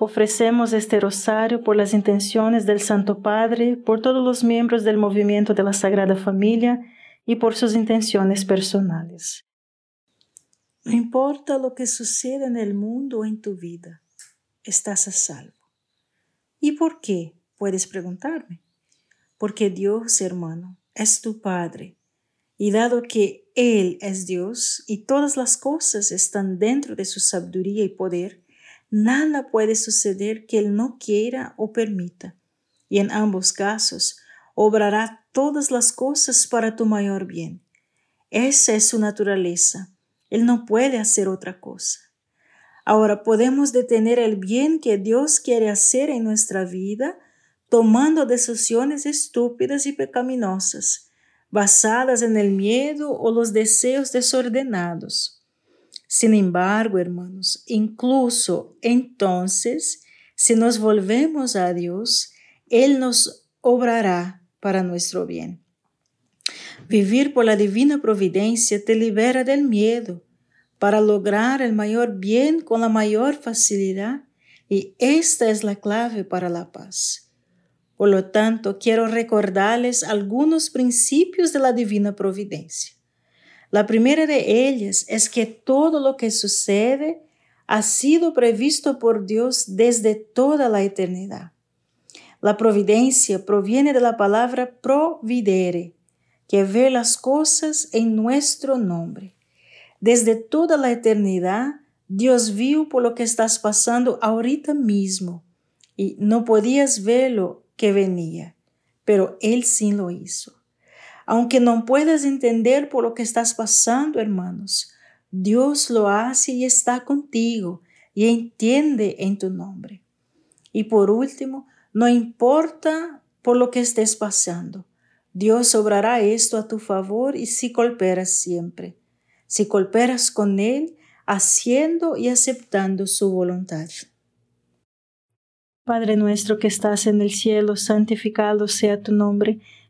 Ofrecemos este rosario por las intenciones del Santo Padre, por todos los miembros del movimiento de la Sagrada Familia y por sus intenciones personales. No importa lo que suceda en el mundo o en tu vida, estás a salvo. ¿Y por qué? Puedes preguntarme. Porque Dios, hermano, es tu Padre. Y dado que Él es Dios y todas las cosas están dentro de su sabiduría y poder, nada puede suceder que Él no quiera o permita. Y en ambos casos, obrará todas las cosas para tu mayor bien. Esa es su naturaleza. Él no puede hacer otra cosa. Ahora podemos detener el bien que Dios quiere hacer en nuestra vida tomando decisiones estúpidas y pecaminosas, basadas en el miedo o los deseos desordenados. Sin embargo, hermanos, incluso entonces, si nos volvemos a Dios, Él nos obrará para nuestro bien. Vivir por la divina providencia te libera del miedo para lograr el mayor bien con la mayor facilidad y esta es la clave para la paz. Por lo tanto, quiero recordarles algunos principios de la divina providencia. La primera de ellas es que todo lo que sucede ha sido previsto por Dios desde toda la eternidad. La providencia proviene de la palabra providere, que ve las cosas en nuestro nombre. Desde toda la eternidad, Dios vio por lo que estás pasando ahorita mismo y no podías verlo que venía, pero Él sí lo hizo. Aunque no puedas entender por lo que estás pasando, hermanos, Dios lo hace y está contigo y entiende en tu nombre. Y por último, no importa por lo que estés pasando, Dios obrará esto a tu favor y si cooperas siempre, si cooperas con Él, haciendo y aceptando su voluntad. Padre nuestro que estás en el cielo, santificado sea tu nombre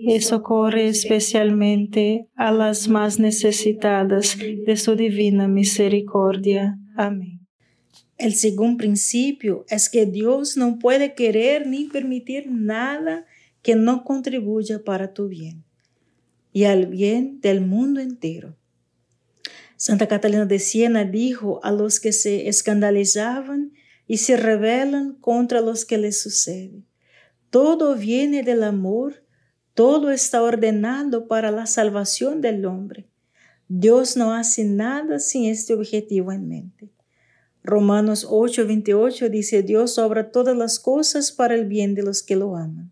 y socorre especialmente a las más necesitadas de su divina misericordia. Amén. El segundo principio es que Dios no puede querer ni permitir nada que no contribuya para tu bien y al bien del mundo entero. Santa Catalina de Siena dijo a los que se escandalizaban y se rebelan contra los que les sucede, todo viene del amor todo está ordenado para la salvación del hombre. Dios no hace nada sin este objetivo en mente. Romanos 8:28 dice, Dios obra todas las cosas para el bien de los que lo aman.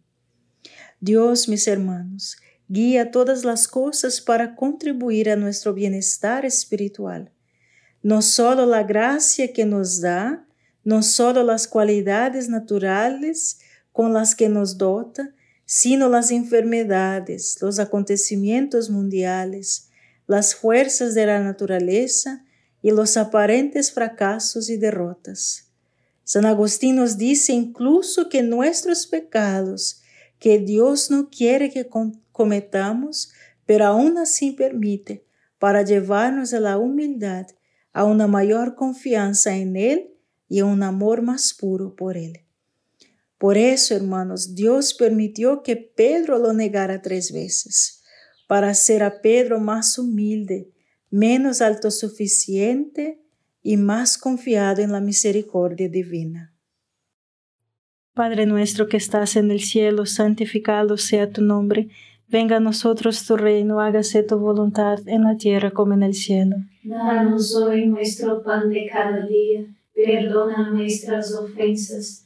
Dios, mis hermanos, guía todas las cosas para contribuir a nuestro bienestar espiritual. No solo la gracia que nos da, no solo las cualidades naturales con las que nos dota, sino las enfermedades, los acontecimientos mundiales, las fuerzas de la naturaleza y los aparentes fracasos y derrotas. San Agustín nos dice incluso que nuestros pecados, que Dios no quiere que cometamos, pero aún así permite, para llevarnos a la humildad, a una mayor confianza en Él y a un amor más puro por Él. Por eso, hermanos, Dios permitió que Pedro lo negara tres veces, para hacer a Pedro más humilde, menos autosuficiente y más confiado en la misericordia divina. Padre nuestro que estás en el cielo, santificado sea tu nombre. Venga a nosotros tu reino, hágase tu voluntad en la tierra como en el cielo. Danos hoy nuestro pan de cada día, perdona nuestras ofensas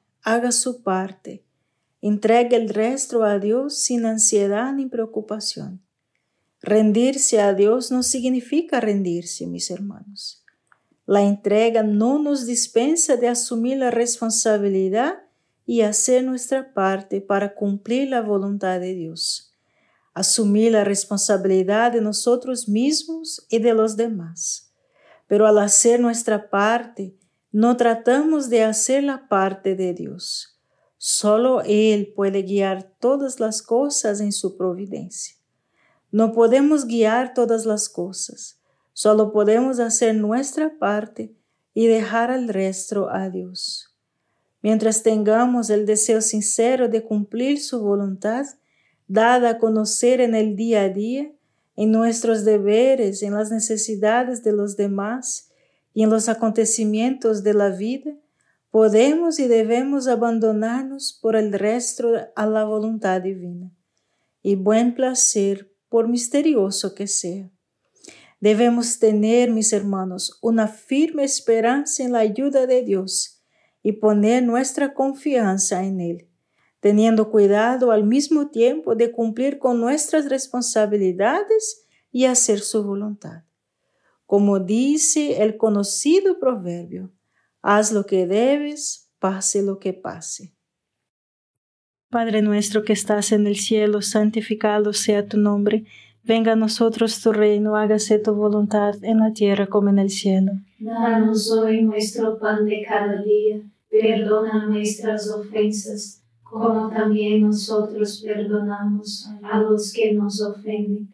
Haga su parte. Entregue el resto a Dios sin ansiedad ni preocupación. Rendirse a Dios no significa rendirse, mis hermanos. La entrega no nos dispensa de asumir la responsabilidad y hacer nuestra parte para cumplir la voluntad de Dios. Asumir la responsabilidad de nosotros mismos y de los demás. Pero al hacer nuestra parte, no tratamos de hacer la parte de Dios. Solo Él puede guiar todas las cosas en su providencia. No podemos guiar todas las cosas, solo podemos hacer nuestra parte y dejar al resto a Dios. Mientras tengamos el deseo sincero de cumplir su voluntad, dada a conocer en el día a día, en nuestros deberes, en las necesidades de los demás y en los acontecimientos de la vida, podemos y debemos abandonarnos por el resto a la voluntad divina y buen placer, por misterioso que sea. Debemos tener, mis hermanos, una firme esperanza en la ayuda de Dios y poner nuestra confianza en Él, teniendo cuidado al mismo tiempo de cumplir con nuestras responsabilidades y hacer su voluntad. Como dice el conocido proverbio, haz lo que debes, pase lo que pase. Padre nuestro que estás en el cielo, santificado sea tu nombre. Venga a nosotros tu reino, hágase tu voluntad en la tierra como en el cielo. Danos hoy nuestro pan de cada día, perdona nuestras ofensas, como también nosotros perdonamos a los que nos ofenden,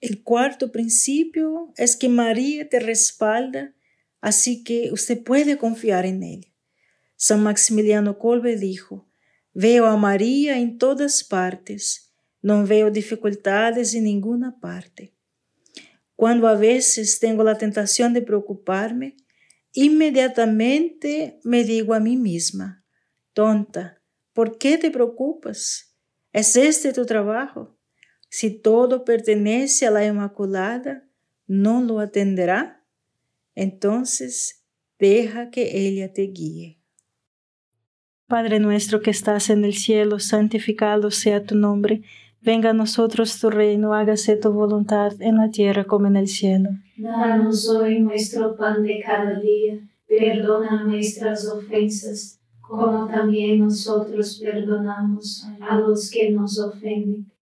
El cuarto principio es que María te respalda, así que usted puede confiar en él. San Maximiliano Kolbe dijo, veo a María en todas partes, no veo dificultades en ninguna parte. Cuando a veces tengo la tentación de preocuparme, inmediatamente me digo a mí misma, tonta, ¿por qué te preocupas? ¿Es este tu trabajo? Si todo pertenece a la Inmaculada, ¿no lo atenderá? Entonces, deja que ella te guíe. Padre nuestro que estás en el cielo, santificado sea tu nombre. Venga a nosotros tu reino, hágase tu voluntad en la tierra como en el cielo. Danos hoy nuestro pan de cada día, perdona nuestras ofensas, como también nosotros perdonamos a los que nos ofenden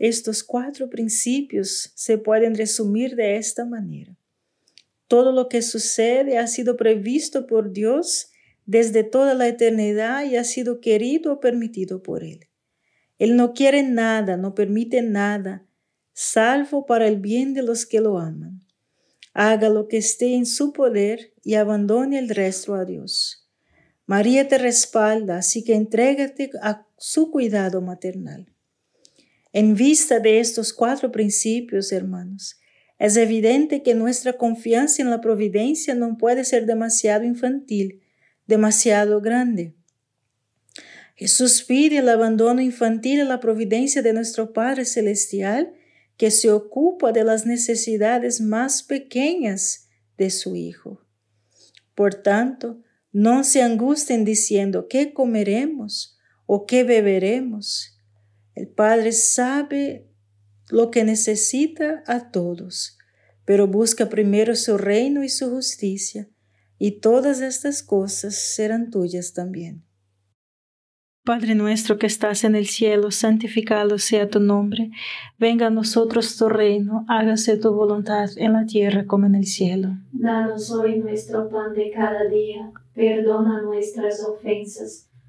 Estos cuatro principios se pueden resumir de esta manera. Todo lo que sucede ha sido previsto por Dios desde toda la eternidad y ha sido querido o permitido por Él. Él no quiere nada, no permite nada, salvo para el bien de los que lo aman. Haga lo que esté en su poder y abandone el resto a Dios. María te respalda, así que entrégate a su cuidado maternal. En vista de estos cuatro principios, hermanos, es evidente que nuestra confianza en la providencia no puede ser demasiado infantil, demasiado grande. Jesús pide el abandono infantil a la providencia de nuestro Padre Celestial, que se ocupa de las necesidades más pequeñas de su Hijo. Por tanto, no se angustien diciendo qué comeremos o qué beberemos el Padre sabe lo que necesita a todos, pero busca primero su reino y su justicia, y todas estas cosas serán tuyas también. Padre nuestro que estás en el cielo, santificado sea tu nombre, venga a nosotros tu reino, hágase tu voluntad en la tierra como en el cielo. Danos hoy nuestro pan de cada día, perdona nuestras ofensas